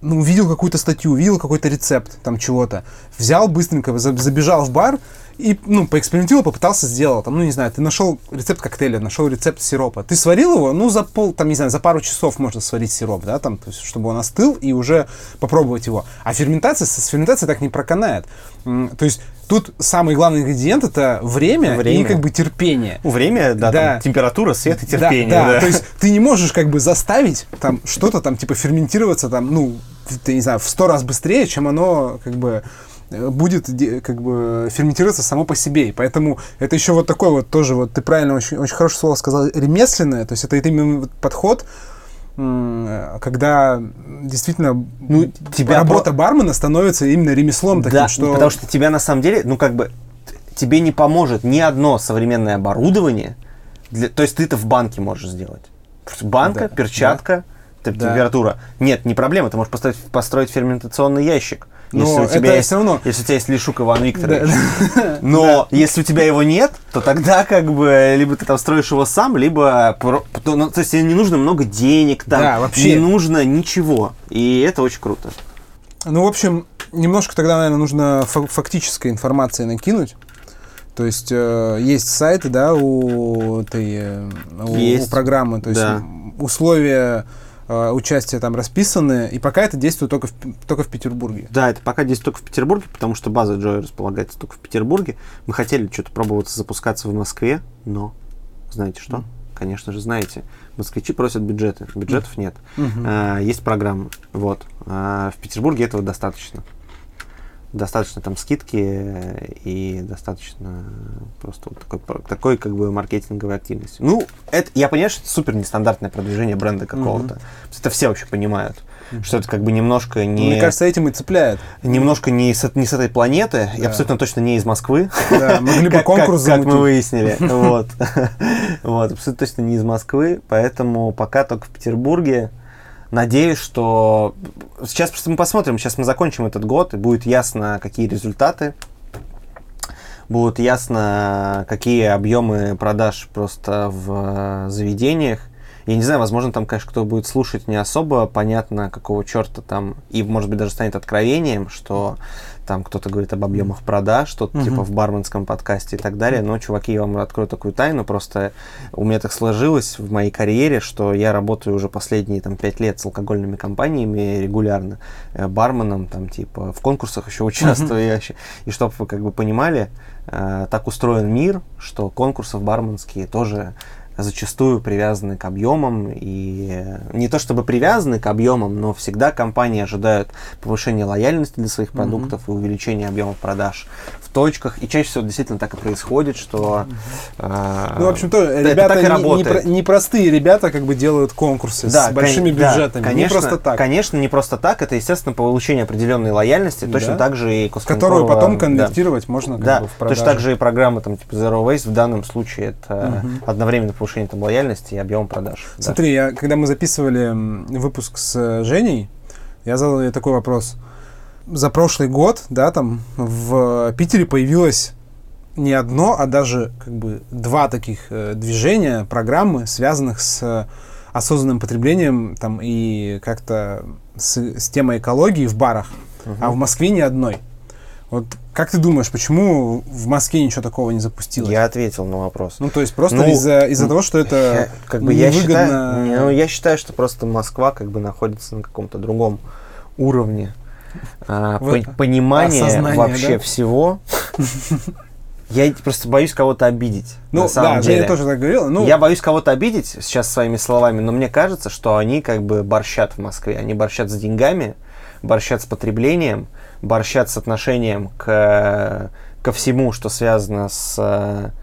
ну, увидел какую-то статью, увидел какой-то рецепт там чего-то, взял быстренько, забежал в бар и, ну, поэкспериментировал, попытался сделать. Там, ну, не знаю, ты нашел рецепт коктейля, нашел рецепт сиропа. Ты сварил его, ну, за пол, там, не знаю, за пару часов можно сварить сироп, да, там, то есть, чтобы он остыл и уже попробовать его. А ферментация, с ферментацией так не проканает. То есть, Тут самый главный ингредиент это время, время. и как бы терпение. Время, да, да. Там, температура, свет и терпение. Да, да. да, то есть ты не можешь как бы заставить там что-то там типа ферментироваться там, ну, ты не знаю, в сто раз быстрее, чем оно как бы будет как бы ферментироваться само по себе. И поэтому это еще вот такой вот тоже, вот ты правильно очень, очень хорошее слово сказал, ремесленное, то есть это, именно подход, когда действительно ну, тебя работа про... бармена становится именно ремеслом таким, да, что... потому что тебя на самом деле, ну как бы, тебе не поможет ни одно современное оборудование, для... то есть ты это в банке можешь сделать. Банка, да, перчатка, да. температура. Да. Нет, не проблема, ты можешь построить, построить ферментационный ящик. Если у, тебя есть, все равно... если у тебя есть Лешук Иван Викторович. Да. [laughs] Но да. если у тебя его нет, то тогда как бы либо ты там строишь его сам, либо... Ну, то есть тебе не нужно много денег, там, да, вообще. не нужно ничего. И это очень круто. Ну, в общем, немножко тогда, наверное, нужно фактической информации накинуть. То есть э, есть сайты, да, у этой э, у, у программы, то есть да. условия э, участия там расписаны, и пока это действует только в, только в Петербурге. Да, это пока действует только в Петербурге, потому что база Joy располагается только в Петербурге. Мы хотели что-то пробовать запускаться в Москве, но знаете что? Mm. Конечно же, знаете, москвичи просят бюджеты, бюджетов mm. нет. Mm-hmm. А, есть программы, вот. А в Петербурге этого достаточно достаточно там скидки и достаточно просто вот такой, такой как бы маркетинговой активности. Ну, это, я понимаю, что это супер нестандартное продвижение бренда какого-то. Mm-hmm. Это все вообще понимают. Mm-hmm. Что это как бы немножко не... Мне кажется, этим и цепляет. Немножко не с, не с этой планеты, да. и абсолютно точно не из Москвы. Да, могли бы конкурс Как мы выяснили. Вот. [laughs] Вот, абсолютно точно не из Москвы, поэтому пока только в Петербурге Надеюсь, что сейчас просто мы посмотрим, сейчас мы закончим этот год, и будет ясно, какие результаты, будет ясно, какие объемы продаж просто в заведениях. Я не знаю, возможно, там, конечно, кто будет слушать, не особо понятно, какого черта там, и, может быть, даже станет откровением, что там кто-то говорит об объемах продаж, что-то uh-huh. типа в барменском подкасте и так далее. Но, чуваки, я вам открою такую тайну. Просто у меня так сложилось в моей карьере, что я работаю уже последние там пять лет с алкогольными компаниями регулярно, э, барменом, там типа в конкурсах еще участвую. Uh-huh. И чтобы вы как бы понимали, э, так устроен мир, что конкурсы барменские тоже зачастую привязаны к объемам. И не то чтобы привязаны к объемам, но всегда компании ожидают повышения лояльности для своих продуктов mm-hmm. и увеличения объемов продаж точках. И чаще всего действительно так и происходит, что... Э, ну, в общем-то, ребята не, не, не простые ребята как бы делают конкурсы да, с большими кон- бюджетами. Да, конечно, не просто так. Конечно, не просто так. Это, естественно, получение определенной лояльности. Да. Точно так же и Которую потом конвертировать да. можно как да. бы, в продажу. Точно так же и программы там, типа Zero Waste в данном случае это угу. одновременно повышение там, лояльности и объем продаж. Смотри, да. я, когда мы записывали выпуск с э, Женей, я задал ей такой вопрос. За прошлый год, да, там в Питере появилось не одно, а даже как бы два таких э, движения, программы, связанных с э, осознанным потреблением там и как-то с, с темой экологии в барах, угу. а в Москве ни одной. Вот как ты думаешь, почему в Москве ничего такого не запустилось? Я ответил на вопрос. Ну, то есть просто ну, из-за из того, что это я, как бы я считаю, ну, я считаю, что просто Москва как бы находится на каком-то другом уровне а, вот, понимания вообще да? всего. [laughs] Я просто боюсь кого-то обидеть. Ну, на самом да, деле. я тоже так говорил. Ну... Я боюсь кого-то обидеть сейчас своими словами, но мне кажется, что они как бы борщат в Москве. Они борщат с деньгами, борщат с потреблением, борщат с отношением к, ко всему, что связано с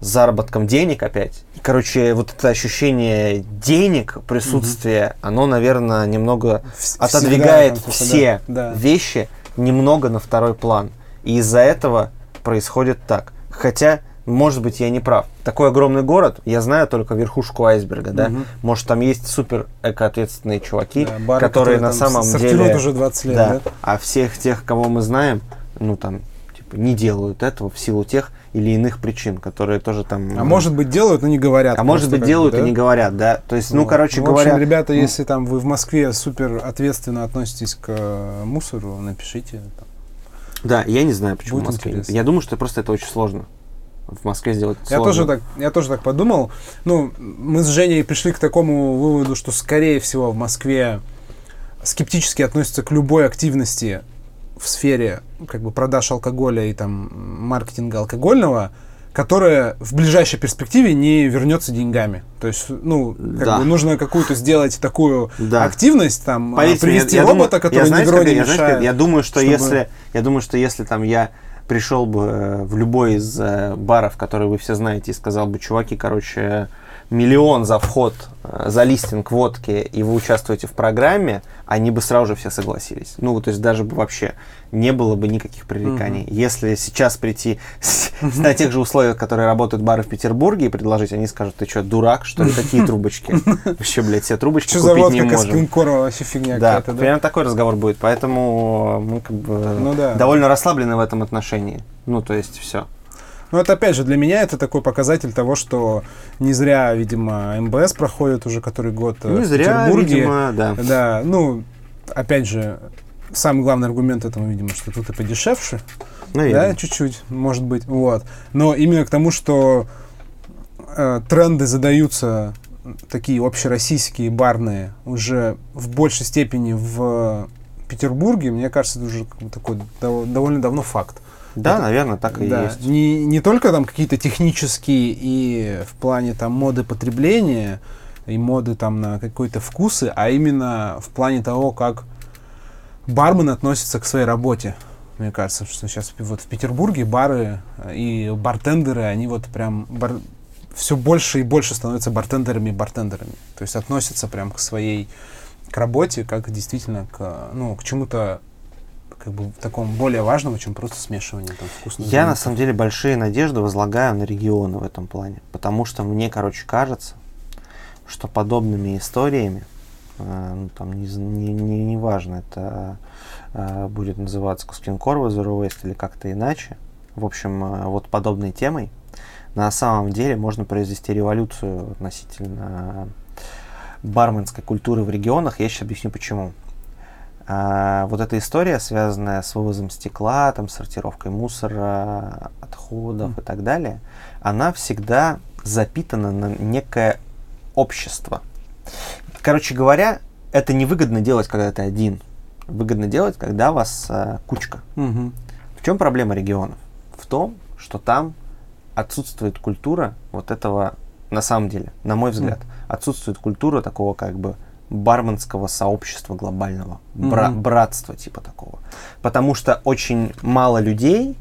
э, заработком денег опять. Короче, вот это ощущение денег, присутствие, угу. оно, наверное, немного Всегда, отодвигает все да. вещи немного на второй план. И из-за этого происходит так. Хотя может быть, я не прав. Такой огромный город, я знаю только верхушку айсберга, да. Угу. Может, там есть супер экоответственные чуваки, да, бары, которые, которые на самом деле... уже 20 лет, да, да. А всех тех, кого мы знаем, ну там, типа, не делают этого в силу тех или иных причин, которые тоже там... А ну, может быть, делают, но не говорят. А может быть, делают да? и не говорят, да. То есть, ну, вот. короче в говоря... общем, ребята, ну, если там вы в Москве супер ответственно относитесь к э, мусору, напишите. Там. Да, я не знаю, почему Будет в Москве. Интересно. Я думаю, что просто это очень сложно в Москве сделать я тоже так Я тоже так подумал. Ну, мы с Женей пришли к такому выводу, что, скорее всего, в Москве скептически относятся к любой активности в сфере как бы продаж алкоголя и там маркетинга алкогольного, которая в ближайшей перспективе не вернется деньгами. То есть, ну, как да. бы нужно какую-то сделать такую да. активность, там, Поверьте, привести я, я робота, думаю, который я, знаете, не я, я думаю, что чтобы... если, я думаю, что если там я пришел бы э, в любой из э, баров, которые вы все знаете, и сказал бы, чуваки, короче, миллион за вход, э, за листинг водки, и вы участвуете в программе, они бы сразу же все согласились. Ну, то есть даже бы вообще не было бы никаких пререканий. Mm-hmm. Если сейчас прийти с, [laughs] на тех же условиях, которые работают бары в Петербурге, и предложить, они скажут, ты что, дурак, что ли, такие трубочки? [laughs] Вообще, блядь, все трубочки что купить не можем. Что вообще фигня Да, примерно такой разговор будет, поэтому мы как бы ну довольно расслаблены в этом отношении. Ну, то есть, все. Ну, это опять же, для меня это такой показатель того, что не зря, видимо, МБС проходит уже который год э, не в зря, Петербурге. Видимо, да. Да, ну, опять же, самый главный аргумент этому, видимо, что тут и подешевше. Наверное. Да, чуть-чуть, может быть. Вот. Но именно к тому, что э, тренды задаются такие общероссийские барные уже в большей степени в Петербурге, мне кажется, это уже такой довольно давно факт. Да, это, наверное, так и да, есть. Не, не только там какие-то технические и в плане там моды потребления и моды там на какие-то вкусы, а именно в плане того, как бармен относится к своей работе. Мне кажется, что сейчас вот в Петербурге бары и бартендеры, они вот прям бар... все больше и больше становятся бартендерами и бартендерами. То есть относятся прям к своей к работе, как действительно к, ну, к чему-то как бы такому более важному, чем просто смешивание там вкусных. Я на самом деле большие надежды возлагаю на регионы в этом плане, потому что мне, короче, кажется, что подобными историями, э, ну, там не, не, не, не важно, это э, будет называться Кускинкорва, Zero Waste или как-то иначе, в общем, э, вот подобной темой на самом деле можно произвести революцию относительно барменской культуры в регионах. Я сейчас объясню почему. А, вот эта история, связанная с вывозом стекла, там, сортировкой мусора, отходов mm. и так далее, она всегда запитана на некое общество. Короче говоря, это невыгодно делать, когда ты один. Выгодно делать, когда вас а, кучка. Mm-hmm. В чем проблема регионов? В том, что там отсутствует культура вот этого, на самом деле, на мой взгляд, mm. отсутствует культура такого как бы барменского сообщества глобального, бра- mm-hmm. братства типа такого. Потому что очень мало людей,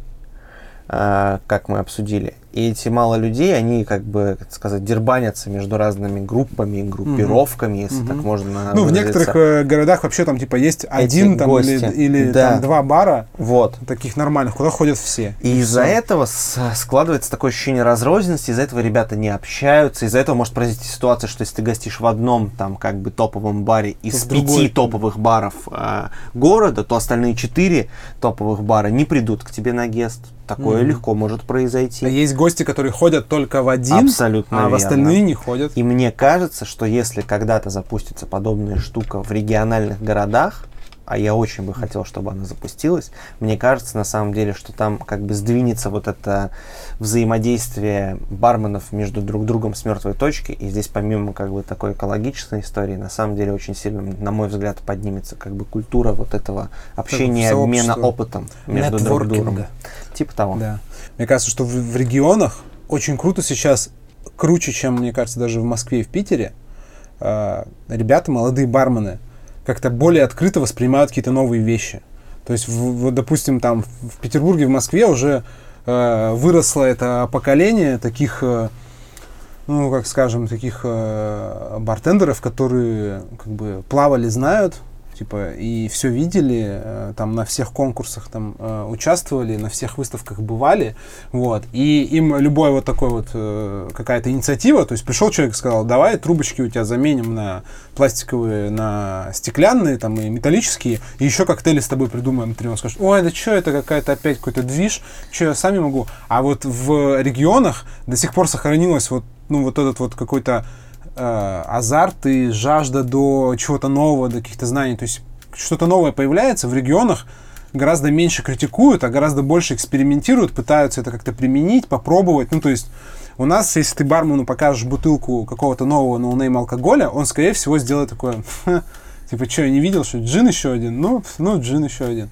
э, как мы обсудили, и эти мало людей, они, как бы, как сказать, дербанятся между разными группами, группировками, угу. если угу. так можно Ну, в некоторых э, городах вообще там, типа, есть Эти один там, гости. или, или да. там, два бара, вот. таких нормальных, куда ходят все. И, и из-за этого складывается такое ощущение разрозненности, из-за этого ребята не общаются, из-за этого может произойти ситуация, что если ты гостишь в одном, там, как бы, топовом баре из то пяти топовых баров э, города, то остальные четыре топовых бара не придут к тебе на гест, Такое mm-hmm. легко может произойти. А есть гости, которые ходят только в один, Абсолютно а верно. в остальные не ходят. И мне кажется, что если когда-то запустится подобная штука в региональных городах, а я очень бы хотел, чтобы она запустилась. Мне кажется, на самом деле, что там как бы сдвинется вот это взаимодействие барменов между друг другом с мертвой точки. И здесь помимо как бы такой экологической истории, на самом деле очень сильно, на мой взгляд, поднимется как бы культура вот этого общения, обмена опытом между друг другом. Типа того. Да. Мне кажется, что в, в регионах очень круто сейчас, круче, чем, мне кажется, даже в Москве и в Питере, э, ребята, молодые бармены, как-то более открыто воспринимают какие-то новые вещи. То есть, в, в, допустим, там в Петербурге, в Москве уже э, выросло это поколение таких, э, ну, как скажем, таких э, бартендеров, которые как бы плавали, знают, типа, и все видели, э, там на всех конкурсах там э, участвовали, на всех выставках бывали, вот, и им любой вот такой вот э, какая-то инициатива, то есть пришел человек сказал, давай трубочки у тебя заменим на пластиковые, на стеклянные там и металлические, и еще коктейли с тобой придумаем, ты он скажет, ой, да что это какая-то опять какой-то движ, что я сами могу, а вот в регионах до сих пор сохранилось вот, ну, вот этот вот какой-то азарт и жажда до чего-то нового, до каких-то знаний. То есть что-то новое появляется в регионах, гораздо меньше критикуют, а гораздо больше экспериментируют, пытаются это как-то применить, попробовать. Ну, то есть у нас, если ты бармену покажешь бутылку какого-то нового no name алкоголя, он, скорее всего, сделает такое, типа, что, я не видел, что джин еще один? Ну, ну, джин еще один.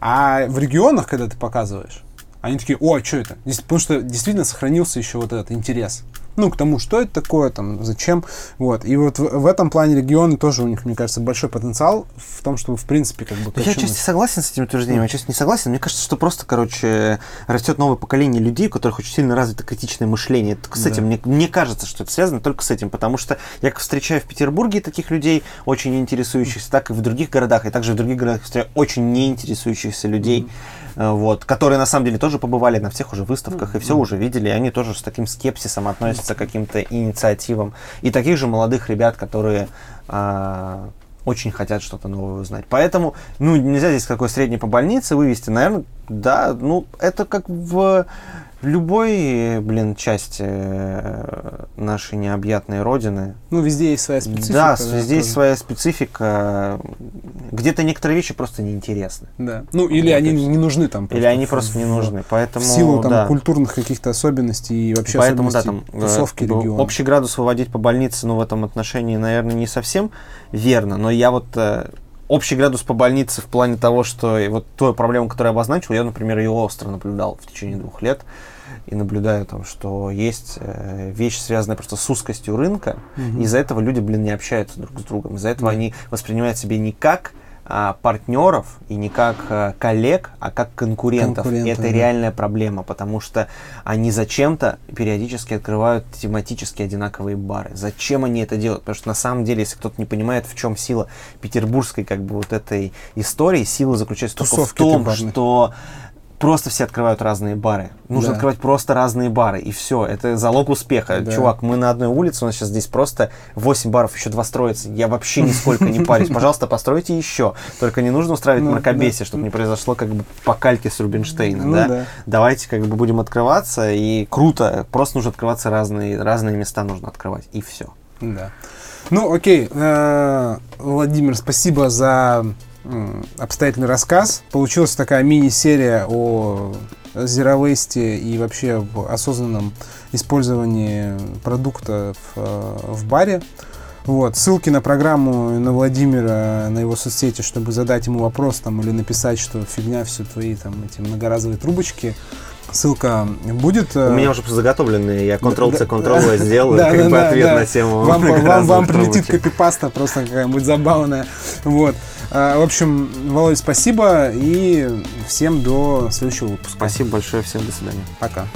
А в регионах, когда ты показываешь, они такие, о, а что это? Потому что действительно сохранился еще вот этот интерес ну, к тому, что это такое, там, зачем, вот. И вот в, в этом плане регионы тоже у них, мне кажется, большой потенциал в том, чтобы, в принципе, как бы... Я часто согласен с этим утверждением, я часто не согласен. Мне кажется, что просто, короче, растет новое поколение людей, у которых очень сильно развито критичное мышление. Только с да. этим, мне, мне кажется, что это связано только с этим, потому что я встречаю в Петербурге таких людей, очень интересующихся, так и в других городах, и также в других городах встречаю очень неинтересующихся людей. Э, вот, которые на самом деле тоже побывали на всех уже выставках и все уже видели, и они тоже с таким скепсисом относятся к каким-то инициативам. И таких же молодых ребят, которые а, очень хотят что-то новое узнать. Поэтому, ну, нельзя здесь какой средний по больнице вывести. Наверное, да, ну, это как В любой, блин, части э, нашей необъятной родины. Ну, везде есть своя специфика. Да, да везде есть своя специфика. Где-то некоторые вещи просто неинтересны. Да. Ну, или они не нужны там. Или они просто не нужны. Поэтому, в силу там да. культурных каких-то особенностей и вообще Поэтому, да, там, тусовки региона. Общий градус выводить по больнице, ну, в этом отношении, наверное, не совсем верно. Но я вот э, общий градус по больнице в плане того, что вот ту проблему, которую я обозначил, я, например, ее остро наблюдал в течение двух лет. И наблюдаю там, что есть э, вещь, связанная просто с узкостью рынка. Mm-hmm. Из-за этого люди, блин, не общаются друг с другом. Из-за этого mm-hmm. они воспринимают себя не как а, партнеров и не как а, коллег, а как конкурентов. И это да. реальная проблема, потому что они зачем-то периодически открывают тематически одинаковые бары. Зачем они это делают? Потому что на самом деле, если кто-то не понимает, в чем сила петербургской как бы вот этой истории, сила заключается Тусовки только в том, что просто все открывают разные бары. Нужно да. открывать просто разные бары, и все. Это залог успеха. Да. Чувак, мы на одной улице, у нас сейчас здесь просто 8 баров, еще два строятся. Я вообще нисколько не парюсь. Пожалуйста, постройте еще. Только не нужно устраивать ну, мракобесие, чтобы не произошло как бы по кальке с Рубинштейна. Ну, да? Да. Давайте как бы будем открываться, и круто. Просто нужно открываться разные, разные места нужно открывать, и все. Да. Ну, окей. Э, Владимир, спасибо за обстоятельный рассказ. Получилась такая мини-серия о Waste и вообще об осознанном использовании продукта в, э, в баре. Вот. Ссылки на программу на Владимира, на его соцсети, чтобы задать ему вопрос там, или написать, что фигня все твои там, эти многоразовые трубочки. Ссылка будет. Э, У меня уже заготовленные, я Ctrl-C, Ctrl-V [laughs] сделаю, как бы ответ на тему. Вам прилетит копипаста просто какая-нибудь забавная. Вот. А, в общем, Володь, спасибо и всем до следующего выпуска. Спасибо большое, всем до свидания. Пока.